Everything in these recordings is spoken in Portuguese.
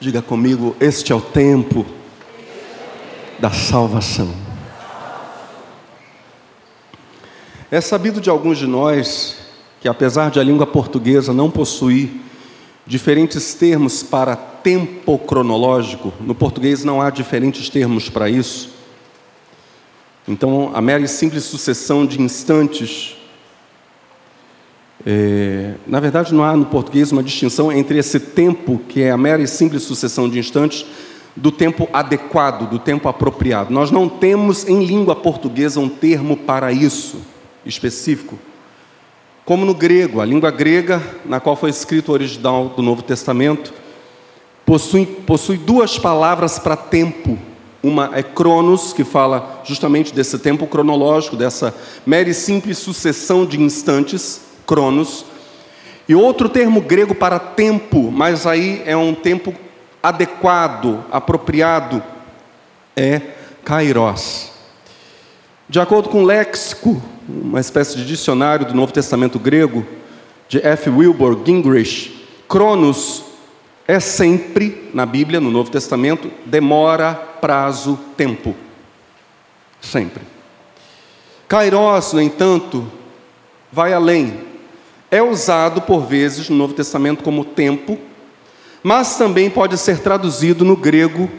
Diga comigo: este é o tempo da salvação. É sabido de alguns de nós que, apesar de a língua portuguesa não possuir diferentes termos para tempo cronológico, no português não há diferentes termos para isso. Então, a mera e simples sucessão de instantes. É, na verdade, não há no português uma distinção entre esse tempo, que é a mera e simples sucessão de instantes, do tempo adequado, do tempo apropriado. Nós não temos em língua portuguesa um termo para isso específico. Como no grego, a língua grega, na qual foi escrito o original do Novo Testamento, possui, possui duas palavras para tempo. Uma é cronos, que fala justamente desse tempo cronológico, dessa mera e simples sucessão de instantes, cronos. E outro termo grego para tempo, mas aí é um tempo adequado, apropriado, é kairos. De acordo com o léxico, uma espécie de dicionário do Novo Testamento grego, de F. Wilbur Gingrich, Cronos é sempre, na Bíblia, no Novo Testamento, demora, prazo, tempo. Sempre. Kairos, no entanto, vai além. É usado por vezes no Novo Testamento como tempo, mas também pode ser traduzido no grego,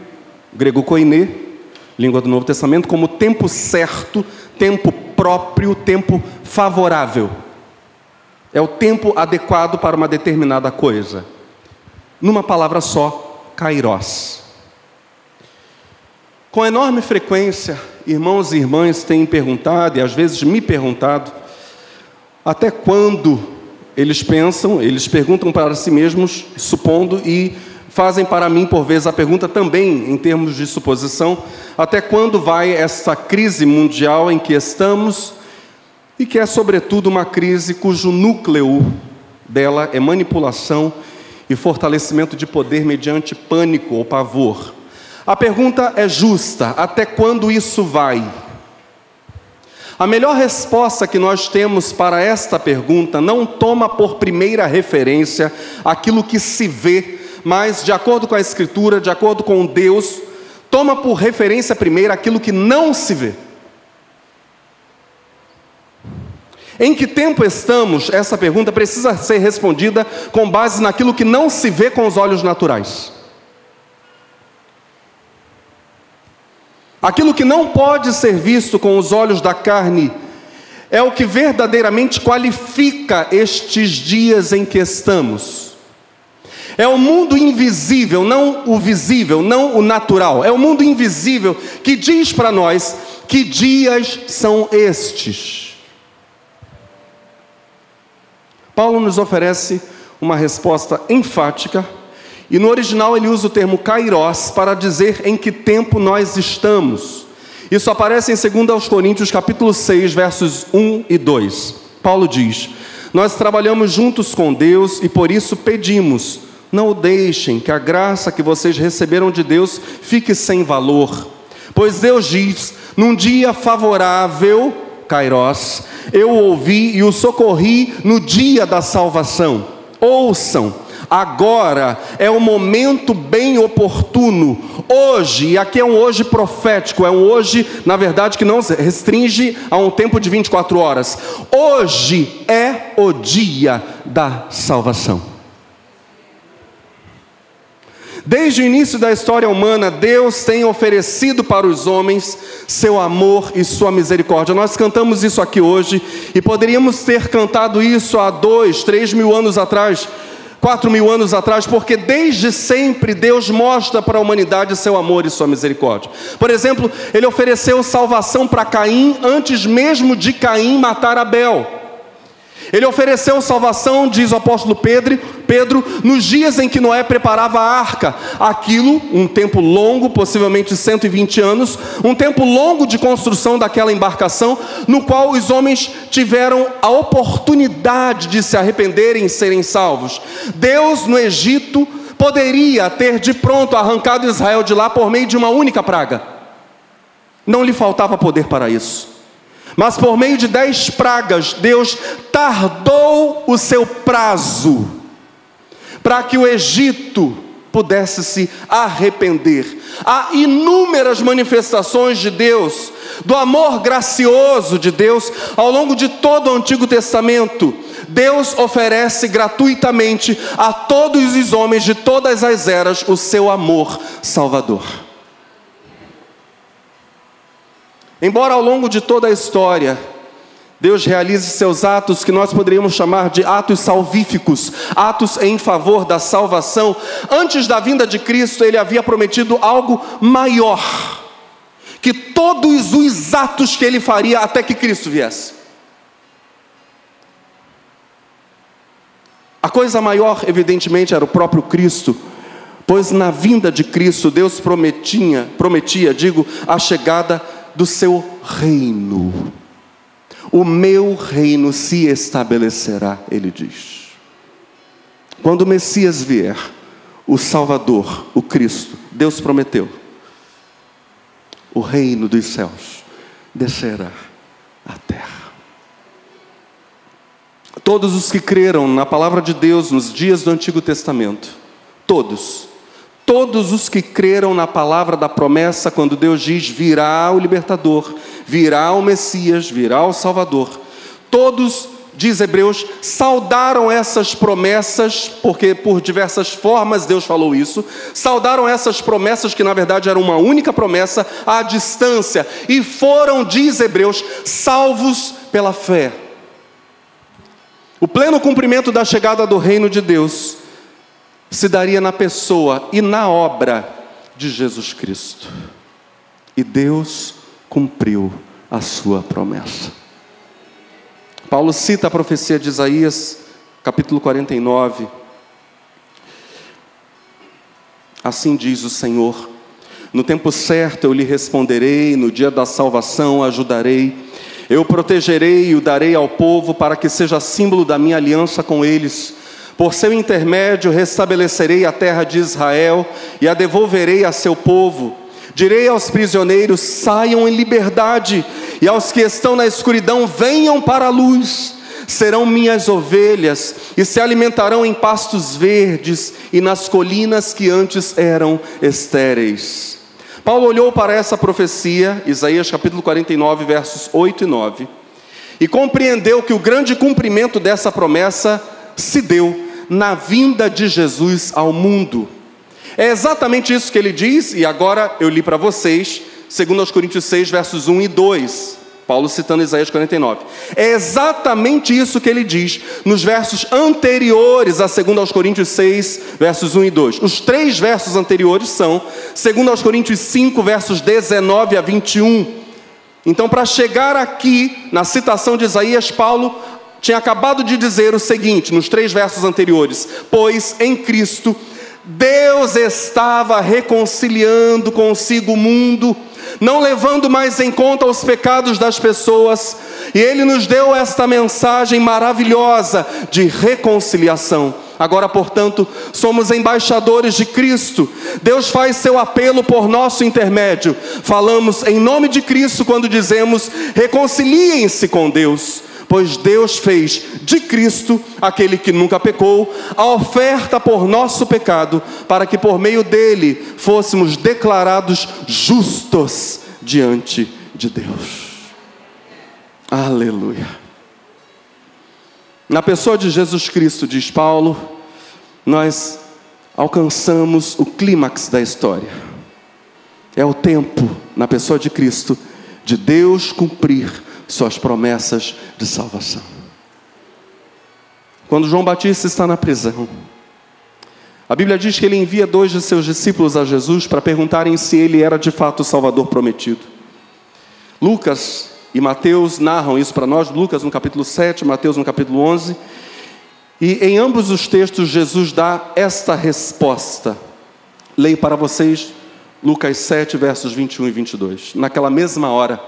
grego koiné, língua do Novo Testamento, como tempo certo, tempo próprio, tempo favorável. É o tempo adequado para uma determinada coisa. Numa palavra só, kairos. Com enorme frequência, irmãos e irmãs têm perguntado, e às vezes me perguntado, até quando eles pensam, eles perguntam para si mesmos, supondo, e fazem para mim, por vezes, a pergunta também, em termos de suposição: até quando vai essa crise mundial em que estamos e que é, sobretudo, uma crise cujo núcleo dela é manipulação e fortalecimento de poder mediante pânico ou pavor? A pergunta é justa: até quando isso vai? A melhor resposta que nós temos para esta pergunta não toma por primeira referência aquilo que se vê mas de acordo com a Escritura, de acordo com Deus, toma por referência primeiro aquilo que não se vê. Em que tempo estamos? Essa pergunta precisa ser respondida com base naquilo que não se vê com os olhos naturais. Aquilo que não pode ser visto com os olhos da carne é o que verdadeiramente qualifica estes dias em que estamos. É o mundo invisível, não o visível, não o natural. É o mundo invisível que diz para nós que dias são estes. Paulo nos oferece uma resposta enfática, e no original ele usa o termo kairos para dizer em que tempo nós estamos. Isso aparece em 2 Coríntios capítulo 6, versos 1 e 2. Paulo diz: Nós trabalhamos juntos com Deus e por isso pedimos não deixem que a graça que vocês receberam de Deus fique sem valor. Pois Deus diz: num dia favorável, Kairos, eu ouvi e o socorri no dia da salvação. Ouçam, agora é um momento bem oportuno. Hoje, e aqui é um hoje profético, é um hoje, na verdade, que não se restringe a um tempo de 24 horas. Hoje é o dia da salvação. Desde o início da história humana, Deus tem oferecido para os homens seu amor e sua misericórdia. Nós cantamos isso aqui hoje e poderíamos ter cantado isso há dois, três mil anos atrás, quatro mil anos atrás, porque desde sempre Deus mostra para a humanidade seu amor e sua misericórdia. Por exemplo, Ele ofereceu salvação para Caim antes mesmo de Caim matar Abel. Ele ofereceu salvação, diz o apóstolo Pedro, Pedro, nos dias em que Noé preparava a arca. Aquilo, um tempo longo, possivelmente 120 anos, um tempo longo de construção daquela embarcação, no qual os homens tiveram a oportunidade de se arrependerem e serem salvos. Deus no Egito poderia ter de pronto arrancado Israel de lá por meio de uma única praga. Não lhe faltava poder para isso. Mas por meio de dez pragas, Deus tardou o seu prazo para que o Egito pudesse se arrepender. Há inúmeras manifestações de Deus, do amor gracioso de Deus, ao longo de todo o Antigo Testamento. Deus oferece gratuitamente a todos os homens de todas as eras o seu amor salvador. Embora ao longo de toda a história, Deus realize seus atos que nós poderíamos chamar de atos salvíficos, atos em favor da salvação. Antes da vinda de Cristo, ele havia prometido algo maior que todos os atos que ele faria até que Cristo viesse. A coisa maior, evidentemente, era o próprio Cristo, pois na vinda de Cristo Deus prometia, prometia, digo, a chegada do seu reino o meu reino se estabelecerá, ele diz. Quando o Messias vier, o Salvador, o Cristo, Deus prometeu, o reino dos céus descerá à terra. Todos os que creram na palavra de Deus nos dias do Antigo Testamento, todos, todos os que creram na palavra da promessa, quando Deus diz: virá o libertador, virá o Messias, virá o Salvador. Todos, diz Hebreus, saudaram essas promessas, porque por diversas formas Deus falou isso, saudaram essas promessas, que na verdade era uma única promessa, à distância, e foram, diz Hebreus, salvos pela fé. O pleno cumprimento da chegada do reino de Deus se daria na pessoa e na obra de Jesus Cristo. E Deus cumpriu a sua promessa. Paulo cita a profecia de Isaías, capítulo 49. Assim diz o Senhor: No tempo certo eu lhe responderei, no dia da salvação ajudarei. Eu protegerei e o darei ao povo para que seja símbolo da minha aliança com eles. Por seu intermédio restabelecerei a terra de Israel e a devolverei a seu povo Direi aos prisioneiros: saiam em liberdade, e aos que estão na escuridão, venham para a luz. Serão minhas ovelhas e se alimentarão em pastos verdes e nas colinas que antes eram estéreis. Paulo olhou para essa profecia, Isaías capítulo 49, versos 8 e 9, e compreendeu que o grande cumprimento dessa promessa se deu na vinda de Jesus ao mundo. É exatamente isso que ele diz, e agora eu li para vocês, segundo aos Coríntios 6, versos 1 e 2. Paulo citando Isaías 49. É exatamente isso que ele diz nos versos anteriores a 2 aos Coríntios 6, versos 1 e 2. Os três versos anteriores são 2 aos Coríntios 5, versos 19 a 21. Então, para chegar aqui na citação de Isaías, Paulo tinha acabado de dizer o seguinte, nos três versos anteriores: Pois em Cristo Deus estava reconciliando consigo o mundo, não levando mais em conta os pecados das pessoas, e Ele nos deu esta mensagem maravilhosa de reconciliação. Agora, portanto, somos embaixadores de Cristo. Deus faz seu apelo por nosso intermédio. Falamos em nome de Cristo quando dizemos: reconciliem-se com Deus pois Deus fez de Cristo, aquele que nunca pecou, a oferta por nosso pecado, para que por meio dele fôssemos declarados justos diante de Deus. Aleluia. Na pessoa de Jesus Cristo, diz Paulo, nós alcançamos o clímax da história. É o tempo, na pessoa de Cristo, de Deus cumprir suas promessas de salvação. Quando João Batista está na prisão, a Bíblia diz que ele envia dois de seus discípulos a Jesus para perguntarem se ele era de fato o Salvador prometido. Lucas e Mateus narram isso para nós, Lucas no capítulo 7, Mateus no capítulo 11. E em ambos os textos, Jesus dá esta resposta. Leio para vocês Lucas 7, versos 21 e 22. Naquela mesma hora,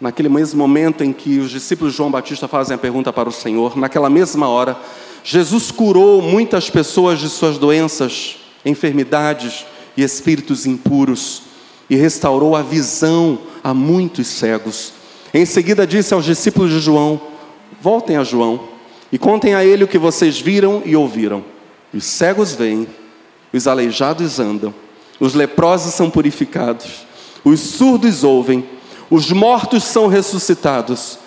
naquele mesmo momento em que os discípulos de João Batista fazem a pergunta para o Senhor, naquela mesma hora, Jesus curou muitas pessoas de suas doenças, enfermidades e espíritos impuros e restaurou a visão a muitos cegos. Em seguida disse aos discípulos de João: Voltem a João e contem a ele o que vocês viram e ouviram. Os cegos vêm, os aleijados andam, os leprosos são purificados, os surdos ouvem, os mortos são ressuscitados.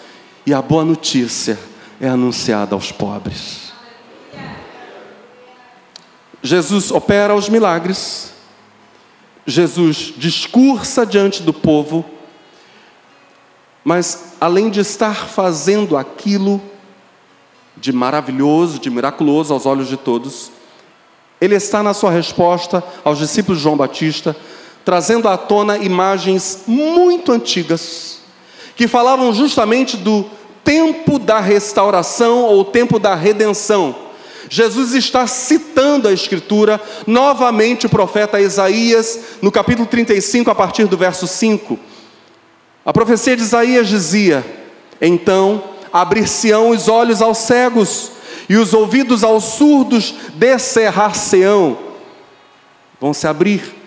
E a boa notícia é anunciada aos pobres. Jesus opera os milagres, Jesus discursa diante do povo, mas além de estar fazendo aquilo de maravilhoso, de miraculoso aos olhos de todos, ele está na sua resposta aos discípulos de João Batista, trazendo à tona imagens muito antigas, que falavam justamente do tempo da restauração ou tempo da redenção. Jesus está citando a Escritura, novamente o profeta Isaías, no capítulo 35, a partir do verso 5. A profecia de Isaías dizia: Então abrir-se-ão os olhos aos cegos, e os ouvidos aos surdos descerrar-se-ão. Vão se abrir.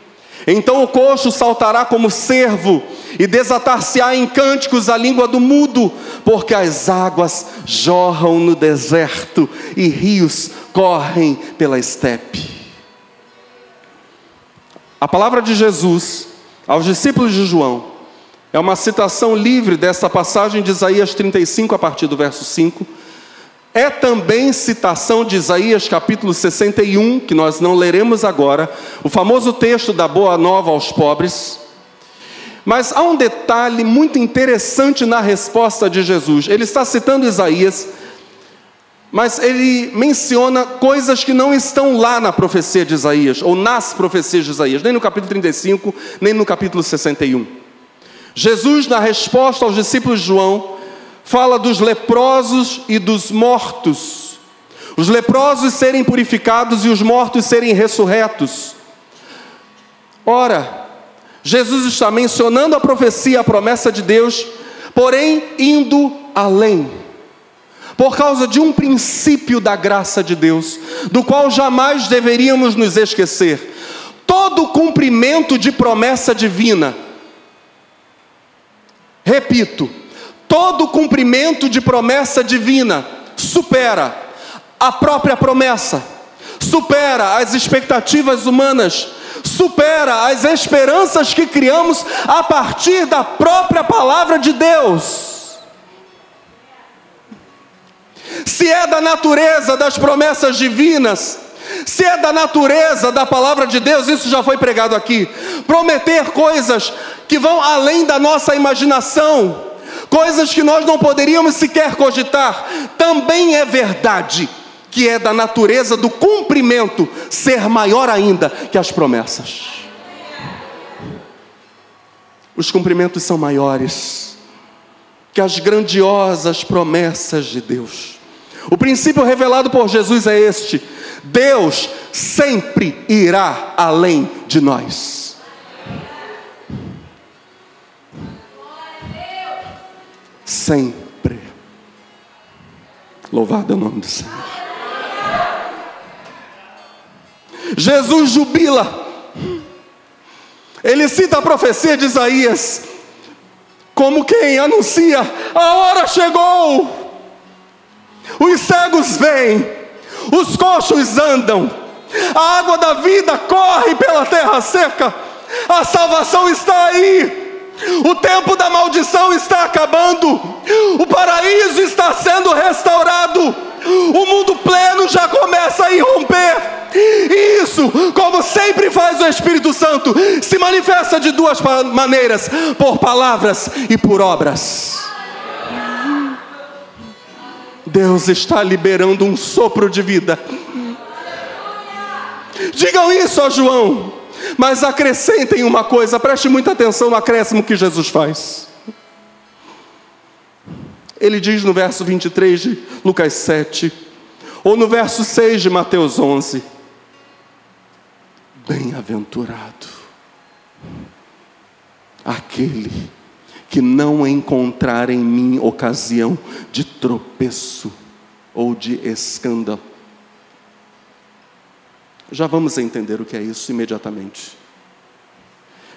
Então o coxo saltará como cervo, e desatar-se-á em cânticos a língua do mudo, porque as águas jorram no deserto e rios correm pela estepe. A palavra de Jesus aos discípulos de João é uma citação livre dessa passagem de Isaías 35, a partir do verso 5. É também citação de Isaías capítulo 61, que nós não leremos agora, o famoso texto da Boa Nova aos pobres. Mas há um detalhe muito interessante na resposta de Jesus. Ele está citando Isaías, mas ele menciona coisas que não estão lá na profecia de Isaías, ou nas profecias de Isaías, nem no capítulo 35, nem no capítulo 61. Jesus, na resposta aos discípulos de João, fala dos leprosos e dos mortos. Os leprosos serem purificados e os mortos serem ressurretos. Ora, Jesus está mencionando a profecia, a promessa de Deus, porém indo além. Por causa de um princípio da graça de Deus, do qual jamais deveríamos nos esquecer. Todo cumprimento de promessa divina Repito, todo cumprimento de promessa divina supera a própria promessa, supera as expectativas humanas, supera as esperanças que criamos a partir da própria palavra de Deus. Se é da natureza das promessas divinas, se é da natureza da palavra de Deus, isso já foi pregado aqui. Prometer coisas que vão além da nossa imaginação, coisas que nós não poderíamos sequer cogitar, também é verdade que é da natureza do cumprimento ser maior ainda que as promessas. Os cumprimentos são maiores que as grandiosas promessas de Deus. O princípio revelado por Jesus é este: Deus sempre irá além de nós. Sempre. Louvado é o nome do Senhor. Jesus jubila. Ele cita a profecia de Isaías como quem anuncia: a hora chegou. Os cegos vêm os coxos andam, a água da vida corre pela terra seca, a salvação está aí. O tempo da maldição está acabando, o paraíso está sendo restaurado, o mundo pleno já começa a irromper. E isso, como sempre faz o Espírito Santo, se manifesta de duas maneiras: por palavras e por obras. Deus está liberando um sopro de vida. Digam isso a João, mas acrescentem uma coisa, preste muita atenção no acréscimo que Jesus faz. Ele diz no verso 23 de Lucas 7, ou no verso 6 de Mateus 11: Bem-aventurado aquele que não encontrar em mim ocasião de tropeço ou de escândalo. Já vamos entender o que é isso imediatamente.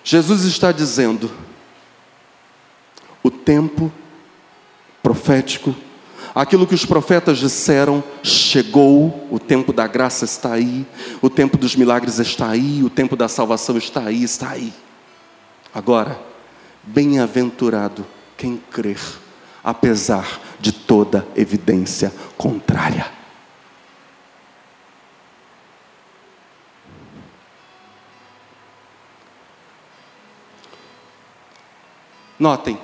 Jesus está dizendo: o tempo profético, Aquilo que os profetas disseram chegou, o tempo da graça está aí, o tempo dos milagres está aí, o tempo da salvação está aí, está aí. Agora, bem-aventurado quem crer, apesar de toda evidência contrária. Notem,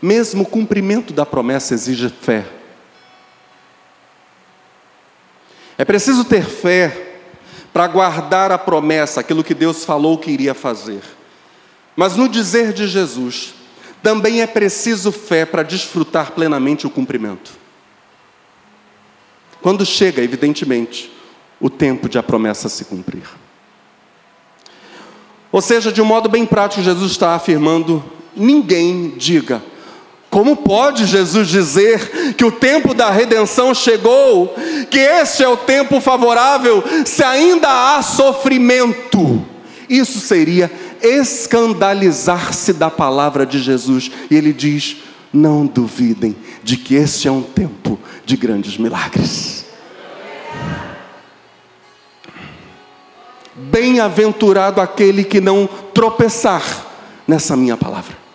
mesmo o cumprimento da promessa exige fé. É preciso ter fé para guardar a promessa, aquilo que Deus falou que iria fazer. Mas no dizer de Jesus, também é preciso fé para desfrutar plenamente o cumprimento. Quando chega, evidentemente, o tempo de a promessa se cumprir. Ou seja, de um modo bem prático, Jesus está afirmando: ninguém diga, como pode Jesus dizer que o tempo da redenção chegou, que este é o tempo favorável, se ainda há sofrimento? Isso seria escandalizar-se da palavra de Jesus. E ele diz: não duvidem de que este é um tempo de grandes milagres. Bem-aventurado aquele que não tropeçar nessa minha palavra.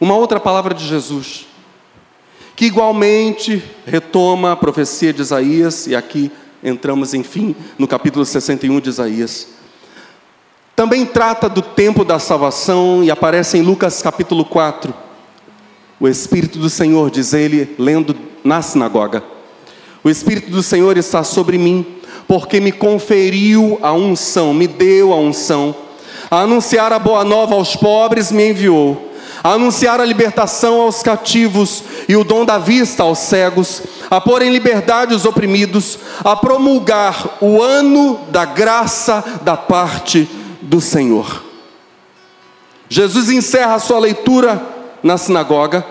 Uma outra palavra de Jesus, que igualmente retoma a profecia de Isaías, e aqui entramos, enfim, no capítulo 61 de Isaías. Também trata do tempo da salvação e aparece em Lucas capítulo 4. O Espírito do Senhor, diz ele, lendo na sinagoga: O Espírito do Senhor está sobre mim, porque me conferiu a unção, me deu a unção, a anunciar a boa nova aos pobres, me enviou a anunciar a libertação aos cativos e o dom da vista aos cegos, a pôr em liberdade os oprimidos, a promulgar o ano da graça da parte do Senhor. Jesus encerra a sua leitura na sinagoga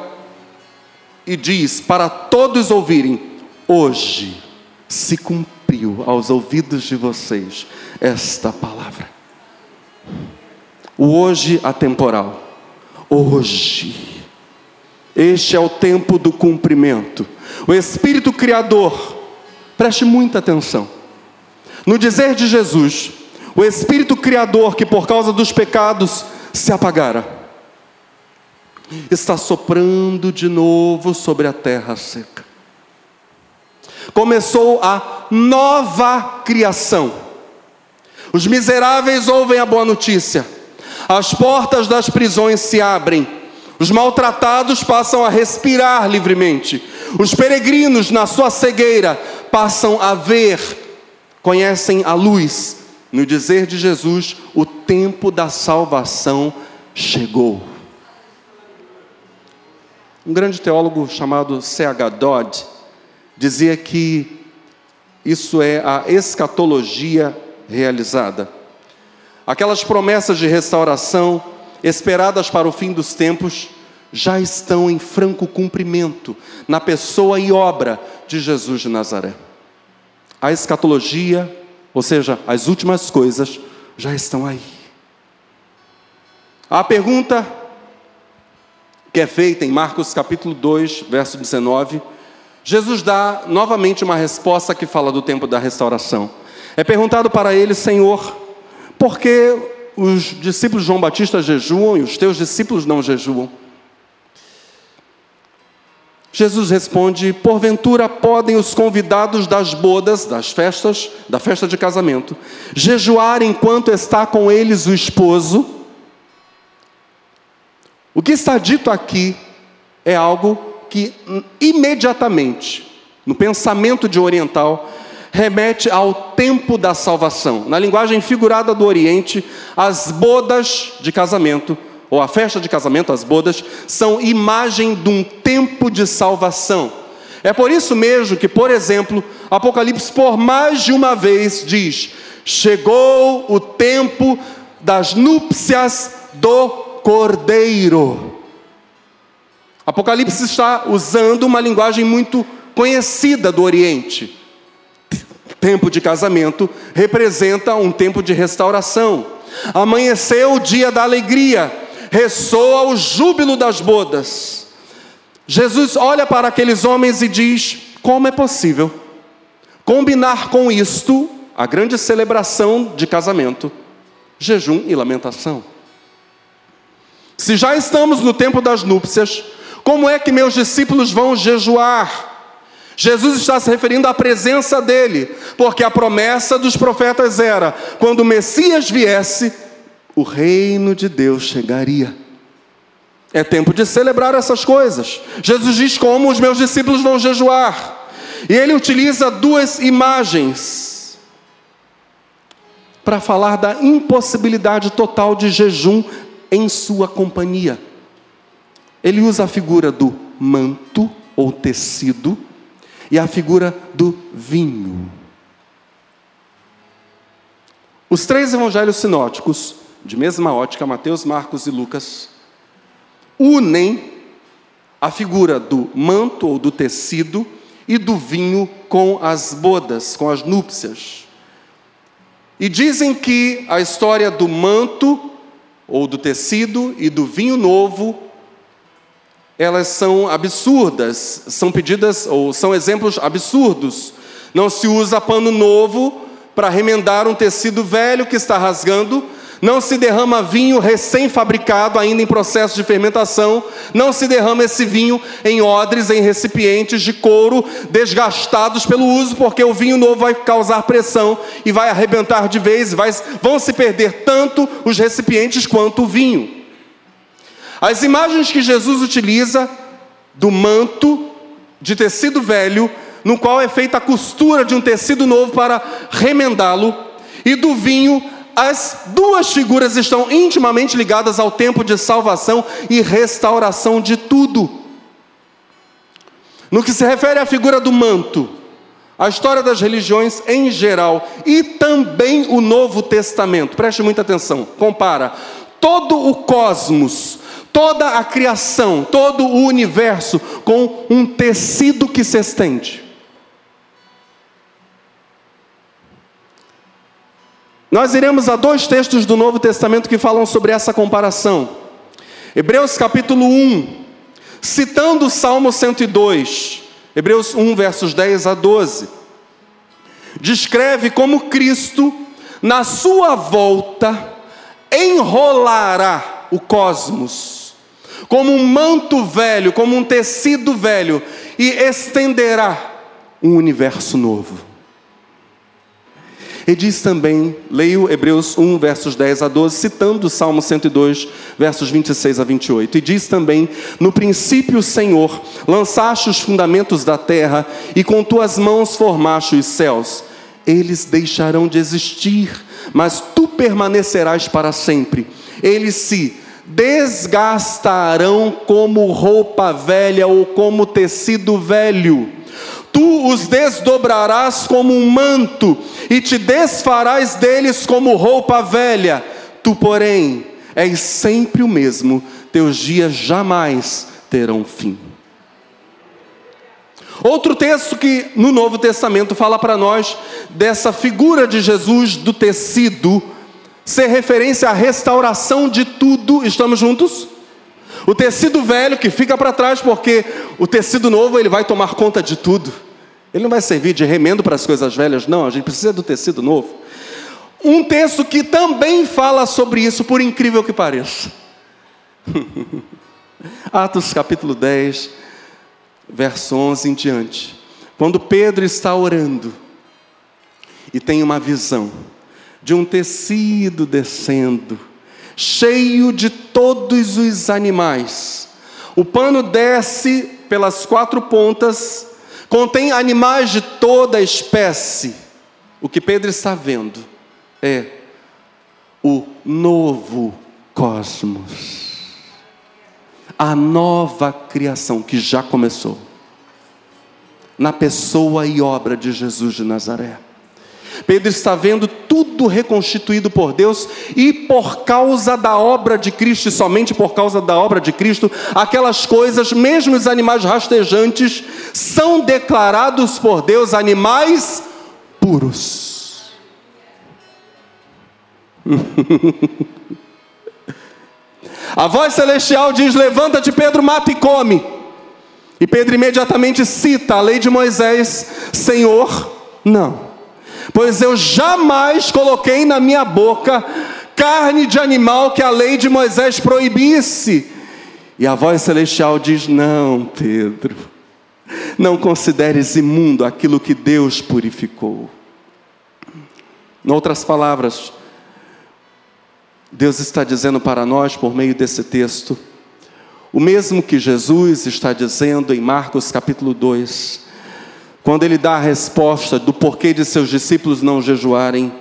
e diz para todos ouvirem: hoje se cumpriu aos ouvidos de vocês esta palavra. O hoje atemporal hoje. Este é o tempo do cumprimento. O Espírito Criador, preste muita atenção. No dizer de Jesus, o Espírito Criador que por causa dos pecados se apagara, está soprando de novo sobre a terra seca. Começou a nova criação. Os miseráveis ouvem a boa notícia as portas das prisões se abrem, os maltratados passam a respirar livremente, os peregrinos na sua cegueira passam a ver, conhecem a luz. No dizer de Jesus, o tempo da salvação chegou. Um grande teólogo chamado C.H. Dodd dizia que isso é a escatologia realizada. Aquelas promessas de restauração esperadas para o fim dos tempos já estão em franco cumprimento na pessoa e obra de Jesus de Nazaré. A escatologia, ou seja, as últimas coisas, já estão aí. A pergunta que é feita em Marcos capítulo 2, verso 19, Jesus dá novamente uma resposta que fala do tempo da restauração. É perguntado para ele, Senhor, porque os discípulos de João Batista jejuam e os teus discípulos não jejuam? Jesus responde: Porventura podem os convidados das bodas, das festas, da festa de casamento, jejuar enquanto está com eles o esposo? O que está dito aqui é algo que imediatamente, no pensamento de oriental, remete ao tempo da salvação. Na linguagem figurada do Oriente, as bodas de casamento, ou a festa de casamento, as bodas, são imagem de um tempo de salvação. É por isso mesmo que, por exemplo, Apocalipse, por mais de uma vez, diz: Chegou o tempo das núpcias do Cordeiro. Apocalipse está usando uma linguagem muito conhecida do Oriente tempo de casamento representa um tempo de restauração. Amanheceu o dia da alegria, ressoa o júbilo das bodas. Jesus olha para aqueles homens e diz: Como é possível combinar com isto a grande celebração de casamento, jejum e lamentação? Se já estamos no tempo das núpcias, como é que meus discípulos vão jejuar? Jesus está se referindo à presença dele, porque a promessa dos profetas era: quando o Messias viesse, o reino de Deus chegaria. É tempo de celebrar essas coisas. Jesus diz como os meus discípulos vão jejuar. E ele utiliza duas imagens para falar da impossibilidade total de jejum em sua companhia. Ele usa a figura do manto ou tecido e a figura do vinho. Os três evangelhos sinóticos, de mesma ótica, Mateus, Marcos e Lucas, unem a figura do manto ou do tecido e do vinho com as bodas, com as núpcias. E dizem que a história do manto ou do tecido e do vinho novo elas são absurdas, são pedidas ou são exemplos absurdos. Não se usa pano novo para remendar um tecido velho que está rasgando, não se derrama vinho recém-fabricado, ainda em processo de fermentação, não se derrama esse vinho em odres, em recipientes de couro desgastados pelo uso, porque o vinho novo vai causar pressão e vai arrebentar de vez, vai, vão se perder tanto os recipientes quanto o vinho. As imagens que Jesus utiliza do manto de tecido velho, no qual é feita a costura de um tecido novo para remendá-lo, e do vinho, as duas figuras estão intimamente ligadas ao tempo de salvação e restauração de tudo. No que se refere à figura do manto, a história das religiões em geral e também o Novo Testamento, preste muita atenção, compara todo o cosmos, toda a criação, todo o universo com um tecido que se estende. Nós iremos a dois textos do Novo Testamento que falam sobre essa comparação. Hebreus capítulo 1, citando o Salmo 102, Hebreus 1, versos 10 a 12, descreve como Cristo, na sua volta, enrolará o cosmos como um manto velho, como um tecido velho, e estenderá um universo novo. E diz também, leio Hebreus 1, versos 10 a 12, citando o Salmo 102, versos 26 a 28. E diz também: No princípio, Senhor, lançaste os fundamentos da terra, e com tuas mãos formaste os céus. Eles deixarão de existir, mas tu permanecerás para sempre. Eles se desgastarão como roupa velha ou como tecido velho. Tu os desdobrarás como um manto e te desfarás deles como roupa velha. Tu, porém, és sempre o mesmo, teus dias jamais terão fim. Outro texto que no Novo Testamento fala para nós dessa figura de Jesus do tecido ser referência à restauração de tudo. Estamos juntos? O tecido velho que fica para trás, porque o tecido novo ele vai tomar conta de tudo. Ele não vai servir de remendo para as coisas velhas, não. A gente precisa do tecido novo. Um texto que também fala sobre isso, por incrível que pareça. Atos capítulo 10, verso 11 em diante. Quando Pedro está orando e tem uma visão de um tecido descendo, cheio de todos os animais. O pano desce pelas quatro pontas, contém animais de toda espécie. O que Pedro está vendo é o novo cosmos, a nova criação que já começou, na pessoa e obra de Jesus de Nazaré. Pedro está vendo tudo reconstituído por Deus e por causa da obra de Cristo, e somente por causa da obra de Cristo, aquelas coisas, mesmo os animais rastejantes, são declarados por Deus animais puros. A voz celestial diz: Levanta-te, Pedro, mata e come. E Pedro imediatamente cita a lei de Moisés: Senhor, não. Pois eu jamais coloquei na minha boca carne de animal que a lei de Moisés proibisse. E a voz celestial diz: Não, Pedro, não consideres imundo aquilo que Deus purificou. Em outras palavras, Deus está dizendo para nós, por meio desse texto, o mesmo que Jesus está dizendo em Marcos capítulo 2, quando ele dá a resposta do porquê de seus discípulos não jejuarem,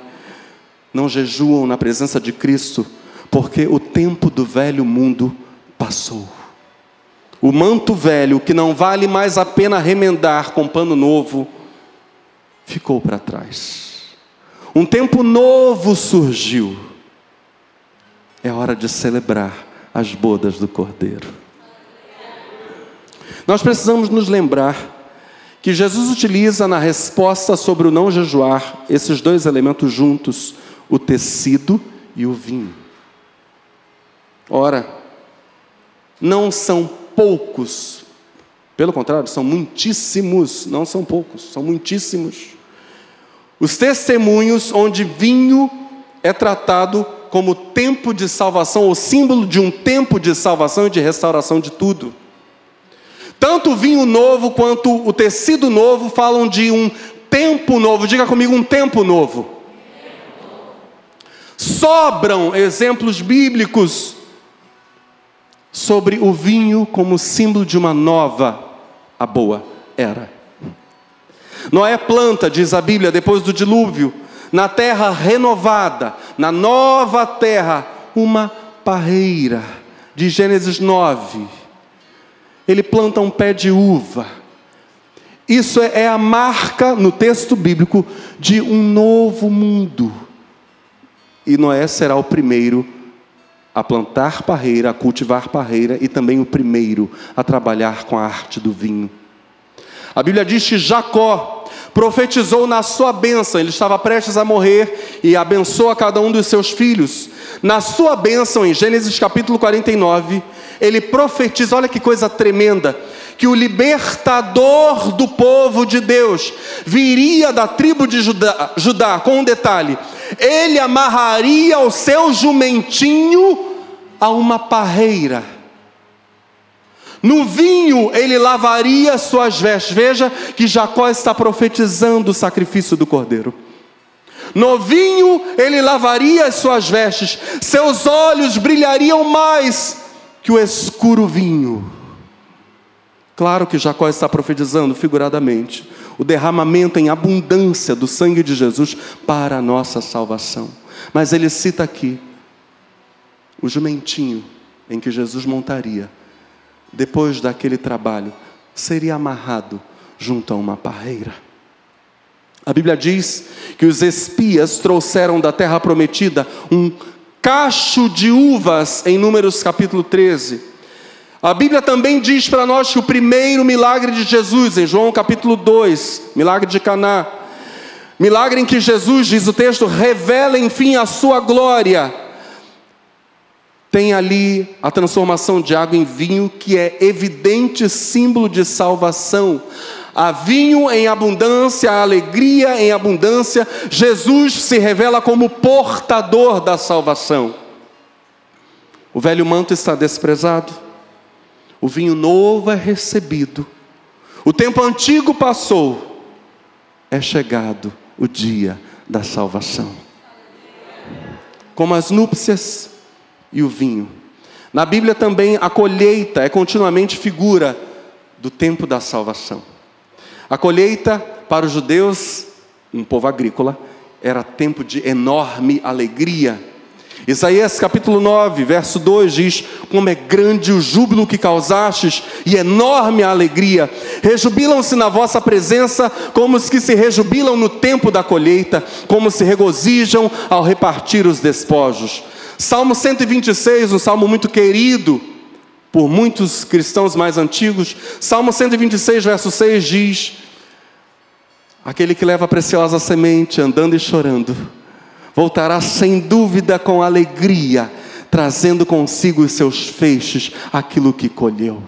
não jejuam na presença de Cristo, porque o tempo do velho mundo passou. O manto velho, que não vale mais a pena remendar com pano novo, ficou para trás. Um tempo novo surgiu. É hora de celebrar as bodas do Cordeiro. Nós precisamos nos lembrar que Jesus utiliza na resposta sobre o não jejuar esses dois elementos juntos, o tecido e o vinho. Ora, não são poucos, pelo contrário, são muitíssimos, não são poucos, são muitíssimos. Os testemunhos onde vinho é tratado como tempo de salvação, ou símbolo de um tempo de salvação e de restauração de tudo. Tanto o vinho novo quanto o tecido novo falam de um tempo novo. Diga comigo, um tempo novo. Sobram exemplos bíblicos sobre o vinho como símbolo de uma nova, a boa era. Noé planta, diz a Bíblia, depois do dilúvio, na terra renovada, na nova terra, uma parreira, de Gênesis 9. Ele planta um pé de uva. Isso é, é a marca no texto bíblico de um novo mundo. E Noé será o primeiro a plantar parreira, a cultivar parreira e também o primeiro a trabalhar com a arte do vinho. A Bíblia diz que Jacó profetizou na sua bênção, ele estava prestes a morrer e abençoou a cada um dos seus filhos. Na sua bênção, em Gênesis capítulo 49, ele profetiza, olha que coisa tremenda, que o libertador do povo de Deus viria da tribo de Judá, Judá com um detalhe: ele amarraria o seu jumentinho a uma parreira. No vinho ele lavaria suas vestes. Veja que Jacó está profetizando o sacrifício do cordeiro. No vinho ele lavaria as suas vestes, seus olhos brilhariam mais que o escuro vinho. Claro que Jacó está profetizando figuradamente o derramamento em abundância do sangue de Jesus para a nossa salvação. Mas ele cita aqui o jumentinho em que Jesus montaria, depois daquele trabalho, seria amarrado junto a uma parreira. A Bíblia diz que os espias trouxeram da terra prometida um cacho de uvas em Números capítulo 13. A Bíblia também diz para nós que o primeiro milagre de Jesus, em João capítulo 2, milagre de Caná, milagre em que Jesus, diz o texto, revela enfim a sua glória tem ali a transformação de água em vinho, que é evidente símbolo de salvação. Há vinho em abundância, há alegria em abundância. Jesus se revela como portador da salvação. O velho manto está desprezado, o vinho novo é recebido, o tempo antigo passou, é chegado o dia da salvação. Como as núpcias, e o vinho. Na Bíblia também a colheita é continuamente figura do tempo da salvação. A colheita para os judeus, um povo agrícola, era tempo de enorme alegria. Isaías capítulo 9, verso 2 diz: Como é grande o júbilo que causastes e enorme a alegria. Rejubilam-se na vossa presença, como os que se rejubilam no tempo da colheita, como se regozijam ao repartir os despojos. Salmo 126, um salmo muito querido por muitos cristãos mais antigos. Salmo 126, verso 6 diz: Aquele que leva a preciosa semente andando e chorando, voltará sem dúvida com alegria, trazendo consigo os seus feixes aquilo que colheu.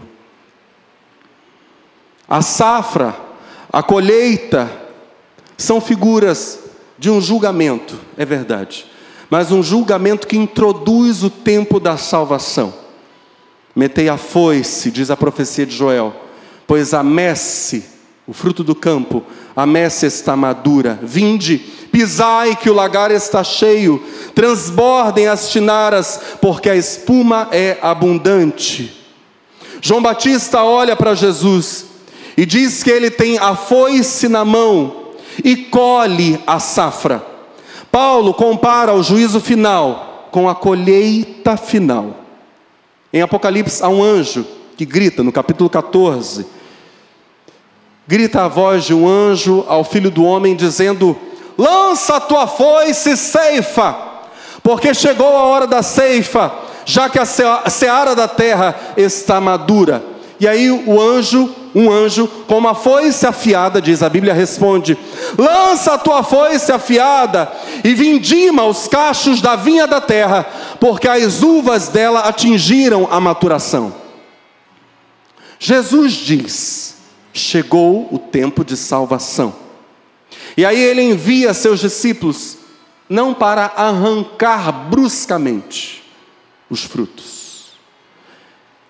A safra, a colheita, são figuras de um julgamento, é verdade, mas um julgamento que introduz o tempo da salvação. Metei a foice, diz a profecia de Joel, pois a messe, o fruto do campo, a messe está madura. Vinde, pisai que o lagar está cheio, transbordem as tinaras, porque a espuma é abundante. João Batista olha para Jesus e diz que ele tem a foice na mão e colhe a safra. Paulo compara o juízo final com a colheita final. Em Apocalipse há um anjo que grita, no capítulo 14, grita a voz de um anjo ao filho do homem, dizendo: Lança a tua foice e ceifa, porque chegou a hora da ceifa, já que a seara da terra está madura. E aí o anjo, um anjo, com uma foice afiada, diz a Bíblia, responde: Lança a tua foice afiada e vindima os cachos da vinha da terra, porque as uvas dela atingiram a maturação. Jesus diz: Chegou o tempo de salvação. E aí ele envia seus discípulos, não para arrancar bruscamente os frutos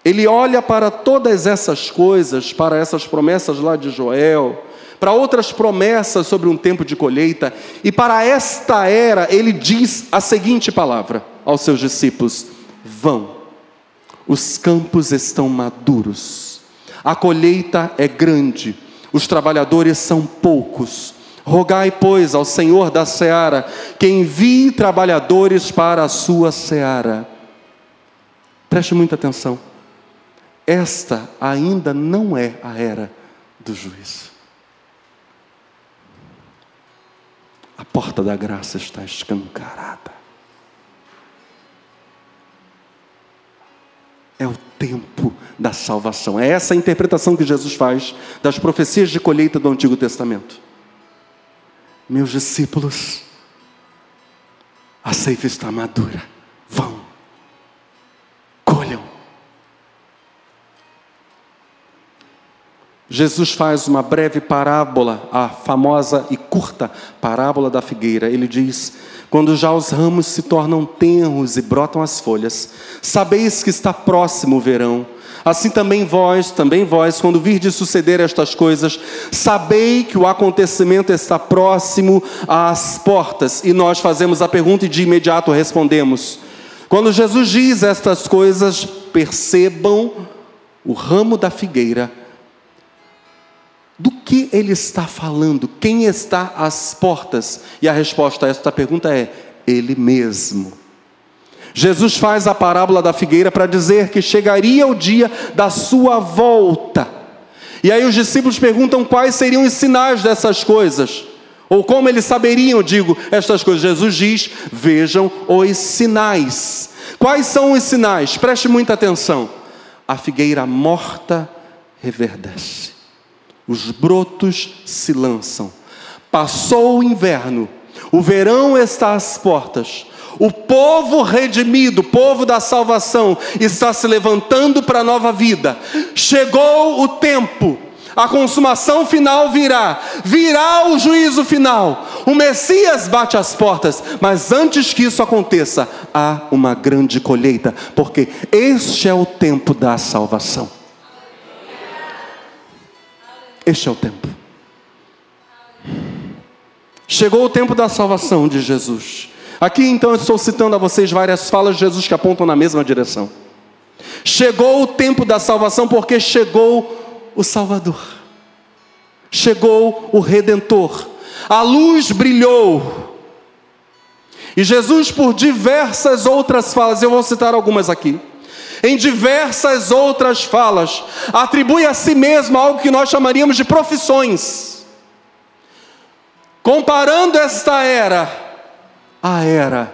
ele olha para todas essas coisas, para essas promessas lá de Joel, para outras promessas sobre um tempo de colheita, e para esta era ele diz a seguinte palavra aos seus discípulos: Vão, os campos estão maduros, a colheita é grande, os trabalhadores são poucos. Rogai, pois, ao Senhor da seara que envie trabalhadores para a sua seara. Preste muita atenção. Esta ainda não é a era do juízo. A porta da graça está escancarada. É o tempo da salvação. É essa a interpretação que Jesus faz das profecias de colheita do Antigo Testamento. Meus discípulos, a ceifa está madura. Vão Jesus faz uma breve parábola, a famosa e curta parábola da figueira. Ele diz: Quando já os ramos se tornam tenros e brotam as folhas, sabeis que está próximo o verão. Assim também vós, também vós, quando virdes suceder estas coisas, sabei que o acontecimento está próximo às portas. E nós fazemos a pergunta e de imediato respondemos: Quando Jesus diz estas coisas, percebam o ramo da figueira do que ele está falando? Quem está às portas? E a resposta a esta pergunta é: Ele mesmo. Jesus faz a parábola da figueira para dizer que chegaria o dia da sua volta. E aí os discípulos perguntam quais seriam os sinais dessas coisas. Ou como eles saberiam, digo, estas coisas. Jesus diz: vejam os sinais. Quais são os sinais? Preste muita atenção. A figueira morta reverdece os brotos se lançam. Passou o inverno, o verão está às portas. O povo redimido, o povo da salvação, está se levantando para a nova vida. Chegou o tempo, a consumação final virá, virá o juízo final. O Messias bate as portas, mas antes que isso aconteça, há uma grande colheita, porque este é o tempo da salvação. Este é o tempo. Chegou o tempo da salvação de Jesus. Aqui então eu estou citando a vocês várias falas de Jesus que apontam na mesma direção. Chegou o tempo da salvação porque chegou o Salvador. Chegou o Redentor. A luz brilhou. E Jesus, por diversas outras falas, eu vou citar algumas aqui em diversas outras falas, atribui a si mesmo algo que nós chamaríamos de profissões. Comparando esta era à era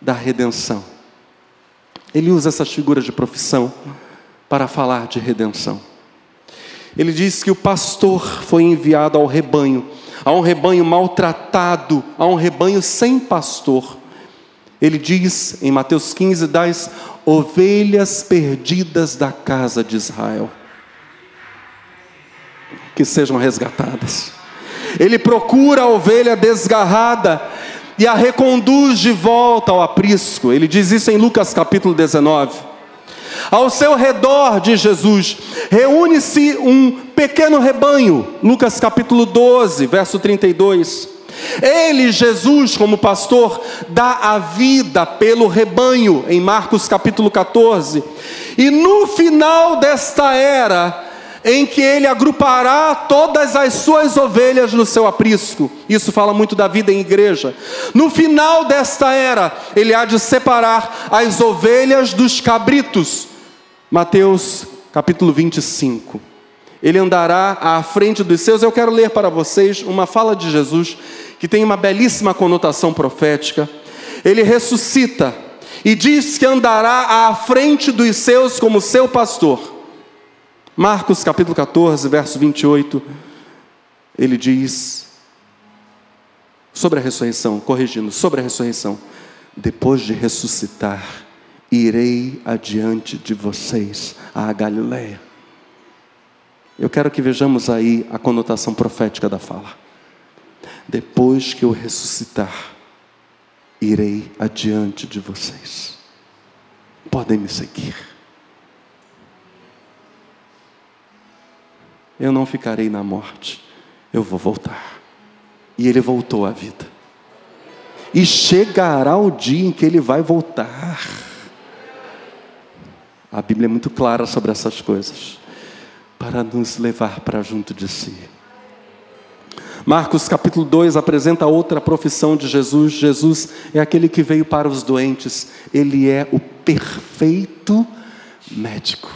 da redenção. Ele usa essas figuras de profissão para falar de redenção. Ele diz que o pastor foi enviado ao rebanho a um rebanho maltratado, a um rebanho sem pastor. Ele diz em Mateus 15: das ovelhas perdidas da casa de Israel, que sejam resgatadas. Ele procura a ovelha desgarrada e a reconduz de volta ao aprisco. Ele diz isso em Lucas capítulo 19. Ao seu redor de Jesus, reúne-se um pequeno rebanho, Lucas capítulo 12, verso 32. Ele, Jesus, como pastor, dá a vida pelo rebanho, em Marcos capítulo 14. E no final desta era, em que ele agrupará todas as suas ovelhas no seu aprisco. Isso fala muito da vida em igreja. No final desta era, ele há de separar as ovelhas dos cabritos. Mateus capítulo 25. Ele andará à frente dos seus. Eu quero ler para vocês uma fala de Jesus que tem uma belíssima conotação profética. Ele ressuscita e diz que andará à frente dos seus como seu pastor. Marcos capítulo 14, verso 28, ele diz sobre a ressurreição, corrigindo, sobre a ressurreição, depois de ressuscitar, irei adiante de vocês à Galiléia. Eu quero que vejamos aí a conotação profética da fala. Depois que eu ressuscitar, irei adiante de vocês. Podem me seguir. Eu não ficarei na morte, eu vou voltar. E ele voltou à vida. E chegará o dia em que ele vai voltar. A Bíblia é muito clara sobre essas coisas, para nos levar para junto de si. Marcos capítulo 2 apresenta outra profissão de Jesus. Jesus é aquele que veio para os doentes, ele é o perfeito médico.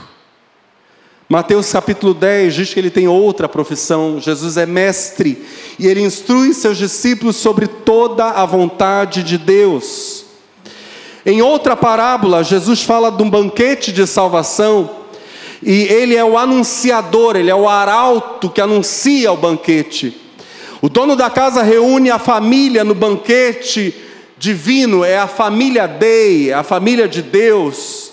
Mateus capítulo 10 diz que ele tem outra profissão. Jesus é mestre e ele instrui seus discípulos sobre toda a vontade de Deus. Em outra parábola, Jesus fala de um banquete de salvação, e ele é o anunciador, ele é o arauto que anuncia o banquete. O dono da casa reúne a família no banquete divino, é a família Dei, é a família de Deus.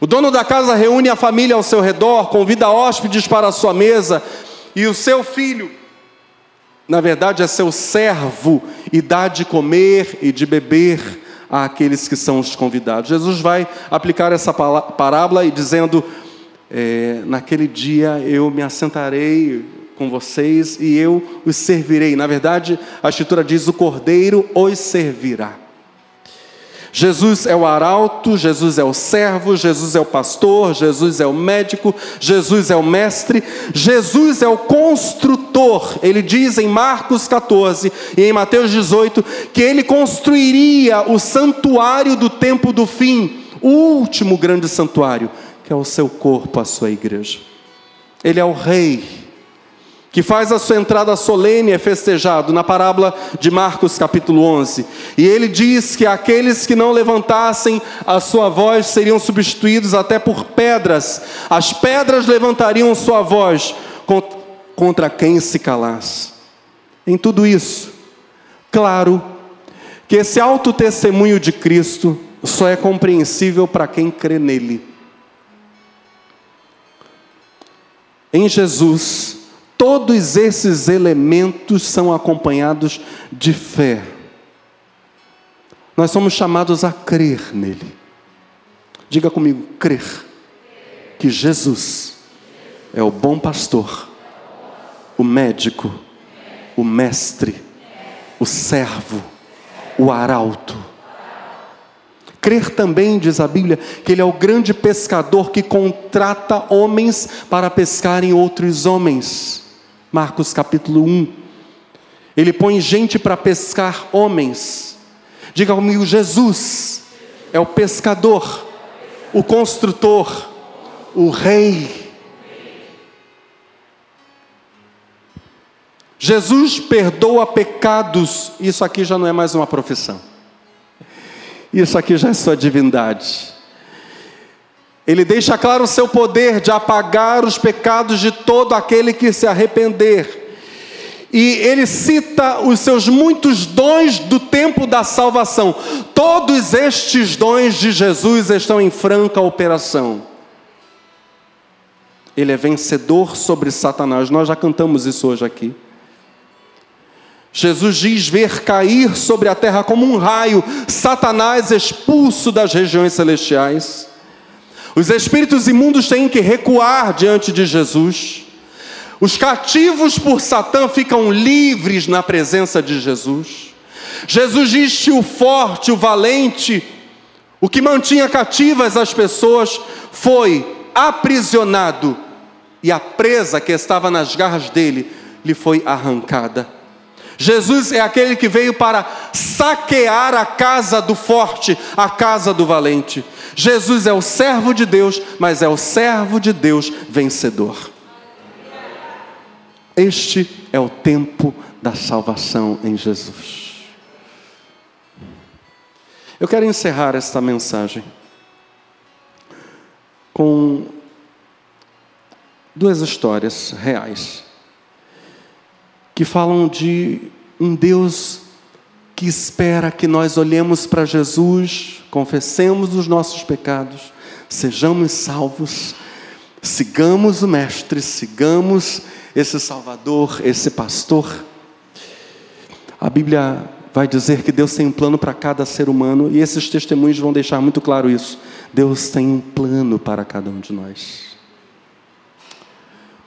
O dono da casa reúne a família ao seu redor, convida hóspedes para a sua mesa, e o seu filho, na verdade é seu servo, e dá de comer e de beber àqueles que são os convidados. Jesus vai aplicar essa parábola e dizendo: é, naquele dia eu me assentarei com vocês e eu os servirei. Na verdade, a Escritura diz: o cordeiro os servirá. Jesus é o arauto, Jesus é o servo, Jesus é o pastor, Jesus é o médico, Jesus é o mestre, Jesus é o construtor. Ele diz em Marcos 14 e em Mateus 18 que ele construiria o santuário do tempo do fim, o último grande santuário, que é o seu corpo, a sua igreja. Ele é o rei que faz a sua entrada solene é festejado na parábola de Marcos capítulo 11. E ele diz que aqueles que não levantassem a sua voz seriam substituídos até por pedras. As pedras levantariam sua voz contra quem se calasse. Em tudo isso, claro que esse alto testemunho de Cristo só é compreensível para quem crê nele. Em Jesus, Todos esses elementos são acompanhados de fé. Nós somos chamados a crer nele. Diga comigo, crer que Jesus é o bom pastor, o médico, o mestre, o servo, o arauto Crer também, diz a Bíblia, que Ele é o grande pescador que contrata homens para pescarem outros homens. Marcos capítulo 1. Ele põe gente para pescar homens. Diga comigo: Jesus é o pescador, o construtor, o rei. Jesus perdoa pecados, isso aqui já não é mais uma profissão. Isso aqui já é sua divindade. Ele deixa claro o seu poder de apagar os pecados de todo aquele que se arrepender. E ele cita os seus muitos dons do tempo da salvação. Todos estes dons de Jesus estão em franca operação. Ele é vencedor sobre Satanás. Nós já cantamos isso hoje aqui. Jesus diz ver cair sobre a terra como um raio Satanás expulso das regiões celestiais. Os espíritos imundos têm que recuar diante de Jesus. Os cativos por Satã ficam livres na presença de Jesus. Jesus diz que o forte, o valente, o que mantinha cativas as pessoas, foi aprisionado e a presa que estava nas garras dele lhe foi arrancada. Jesus é aquele que veio para saquear a casa do forte, a casa do valente. Jesus é o servo de Deus, mas é o servo de Deus vencedor. Este é o tempo da salvação em Jesus. Eu quero encerrar esta mensagem com duas histórias reais que falam de um Deus que espera que nós olhemos para Jesus, confessemos os nossos pecados, sejamos salvos, sigamos o Mestre, sigamos esse Salvador, esse pastor. A Bíblia vai dizer que Deus tem um plano para cada ser humano e esses testemunhos vão deixar muito claro isso. Deus tem um plano para cada um de nós.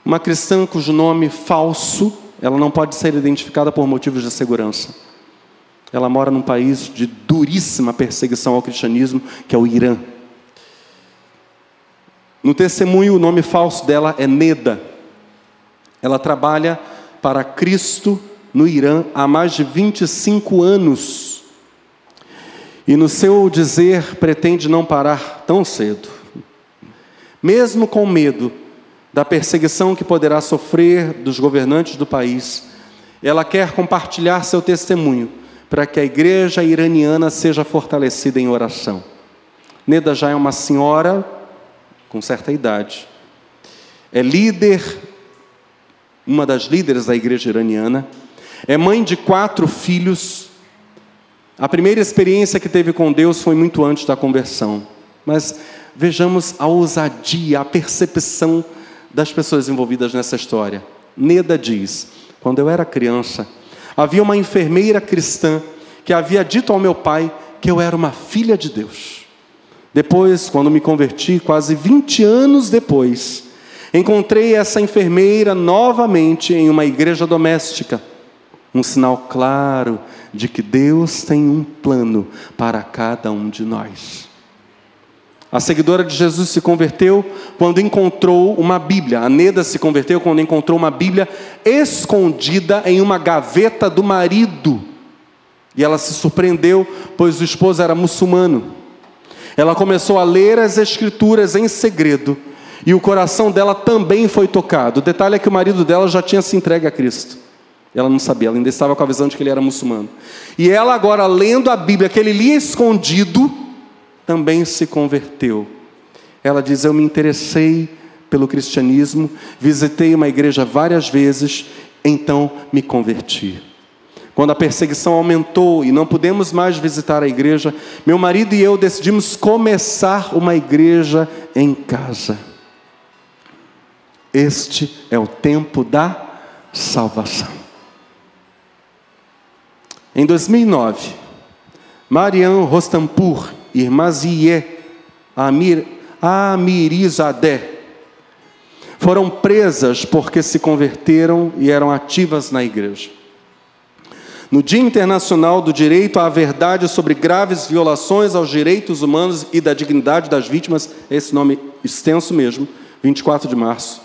Uma cristã cujo nome falso ela não pode ser identificada por motivos de segurança. Ela mora num país de duríssima perseguição ao cristianismo, que é o Irã. No testemunho, o nome falso dela é Neda. Ela trabalha para Cristo no Irã há mais de 25 anos. E no seu dizer, pretende não parar tão cedo. Mesmo com medo da perseguição que poderá sofrer dos governantes do país, ela quer compartilhar seu testemunho para que a igreja iraniana seja fortalecida em oração. Neda já é uma senhora com certa idade, é líder, uma das líderes da igreja iraniana, é mãe de quatro filhos. A primeira experiência que teve com Deus foi muito antes da conversão, mas vejamos a ousadia, a percepção das pessoas envolvidas nessa história. Neda diz: quando eu era criança, havia uma enfermeira cristã que havia dito ao meu pai que eu era uma filha de Deus. Depois, quando me converti, quase 20 anos depois, encontrei essa enfermeira novamente em uma igreja doméstica. Um sinal claro de que Deus tem um plano para cada um de nós. A seguidora de Jesus se converteu quando encontrou uma Bíblia. A Neda se converteu quando encontrou uma Bíblia escondida em uma gaveta do marido. E ela se surpreendeu, pois o esposo era muçulmano. Ela começou a ler as Escrituras em segredo. E o coração dela também foi tocado. O detalhe é que o marido dela já tinha se entregue a Cristo. Ela não sabia, ela ainda estava com a visão de que ele era muçulmano. E ela agora, lendo a Bíblia que ele lia escondido, também se converteu. Ela diz: Eu me interessei pelo cristianismo, visitei uma igreja várias vezes, então me converti. Quando a perseguição aumentou e não pudemos mais visitar a igreja, meu marido e eu decidimos começar uma igreja em casa. Este é o tempo da salvação. Em 2009, Marianne Rostampur Irmazie, Amir, Amirizadeh, foram presas porque se converteram e eram ativas na igreja. No Dia Internacional do Direito à Verdade sobre graves violações aos direitos humanos e da dignidade das vítimas, esse nome extenso mesmo, 24 de março.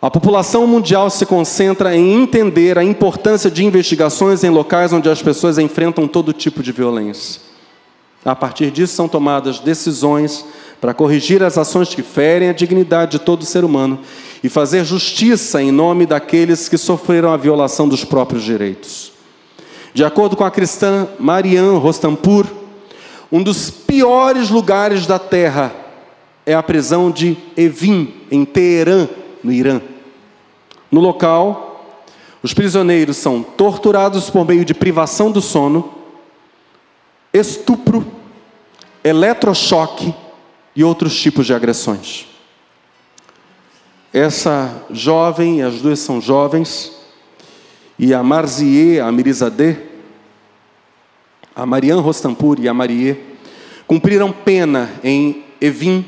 A população mundial se concentra em entender a importância de investigações em locais onde as pessoas enfrentam todo tipo de violência. A partir disso, são tomadas decisões para corrigir as ações que ferem a dignidade de todo ser humano e fazer justiça em nome daqueles que sofreram a violação dos próprios direitos. De acordo com a cristã Marianne Rostampur, um dos piores lugares da terra é a prisão de Evin, em Teherã, no Irã. No local, Os prisioneiros são torturados por meio de privação do sono, estupro, eletrochoque e outros tipos de agressões. Essa jovem, as duas são jovens, e a Marzier, a Mirizadeh, a Marianne Rostampur e a Marie, cumpriram pena em Evin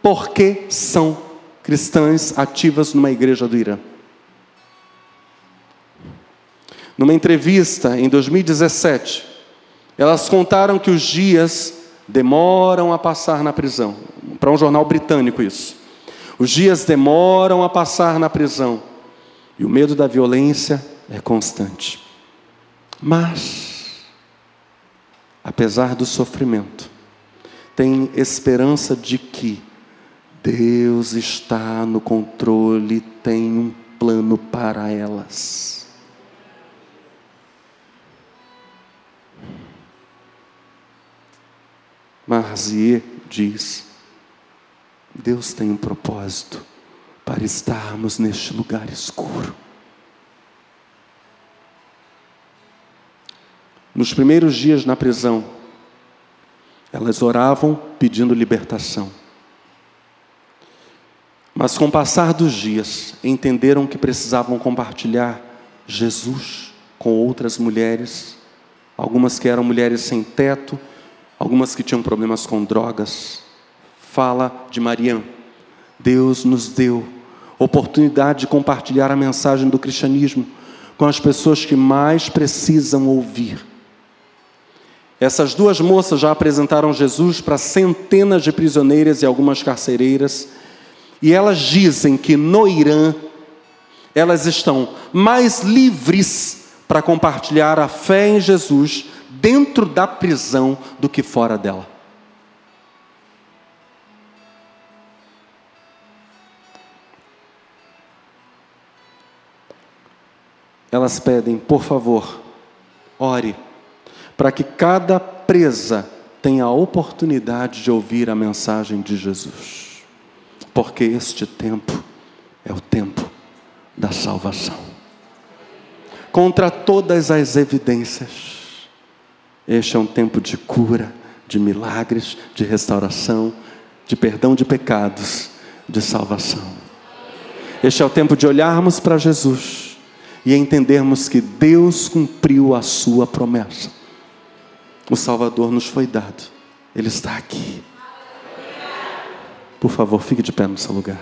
porque são cristãs ativas numa igreja do Irã. Numa entrevista em 2017, elas contaram que os dias demoram a passar na prisão. Para um jornal britânico, isso. Os dias demoram a passar na prisão. E o medo da violência é constante. Mas, apesar do sofrimento, tem esperança de que Deus está no controle, tem um plano para elas. Marzier diz: Deus tem um propósito para estarmos neste lugar escuro. Nos primeiros dias na prisão, elas oravam pedindo libertação. Mas com o passar dos dias, entenderam que precisavam compartilhar Jesus com outras mulheres, algumas que eram mulheres sem teto, algumas que tinham problemas com drogas. Fala de Mariam. Deus nos deu oportunidade de compartilhar a mensagem do cristianismo com as pessoas que mais precisam ouvir. Essas duas moças já apresentaram Jesus para centenas de prisioneiras e algumas carcereiras, e elas dizem que no Irã elas estão mais livres para compartilhar a fé em Jesus dentro da prisão do que fora dela. Elas pedem, por favor, ore para que cada presa tenha a oportunidade de ouvir a mensagem de Jesus. Porque este tempo é o tempo da salvação. Contra todas as evidências, este é um tempo de cura, de milagres, de restauração, de perdão de pecados, de salvação. Este é o tempo de olharmos para Jesus e entendermos que Deus cumpriu a sua promessa o Salvador nos foi dado. Ele está aqui. Por favor, fique de pé no seu lugar.